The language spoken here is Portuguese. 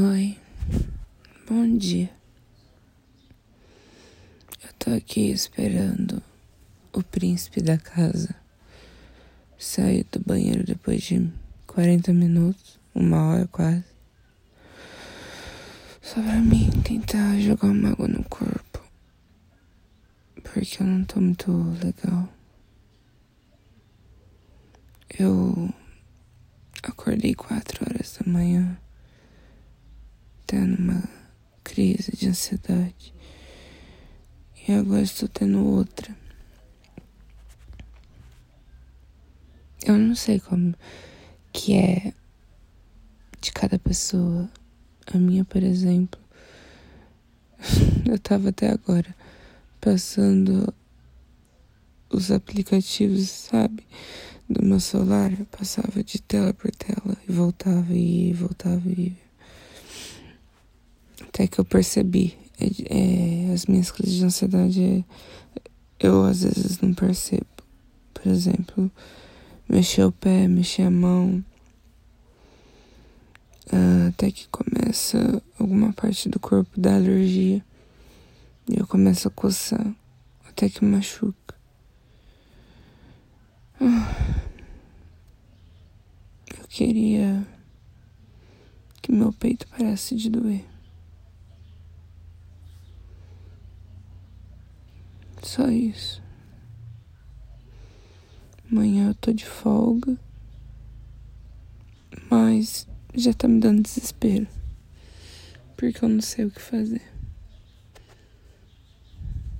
Oi, bom dia. Eu tô aqui esperando o príncipe da casa sair do banheiro depois de 40 minutos, uma hora quase. Só pra mim tentar jogar uma água no corpo. Porque eu não tô muito legal. Eu acordei quatro horas da manhã tendo uma crise de ansiedade. E agora estou tendo outra. Eu não sei como que é de cada pessoa. A minha, por exemplo, eu tava até agora passando os aplicativos, sabe, do meu celular, eu passava de tela por tela e voltava e voltava e até que eu percebi. É, é, as minhas crises de ansiedade, eu às vezes não percebo. Por exemplo, mexer o pé, mexer a mão. Uh, até que começa alguma parte do corpo da alergia. E eu começo a coçar. Até que machuca. Uh, eu queria que meu peito parasse de doer. Só isso. Amanhã eu tô de folga. Mas já tá me dando desespero. Porque eu não sei o que fazer.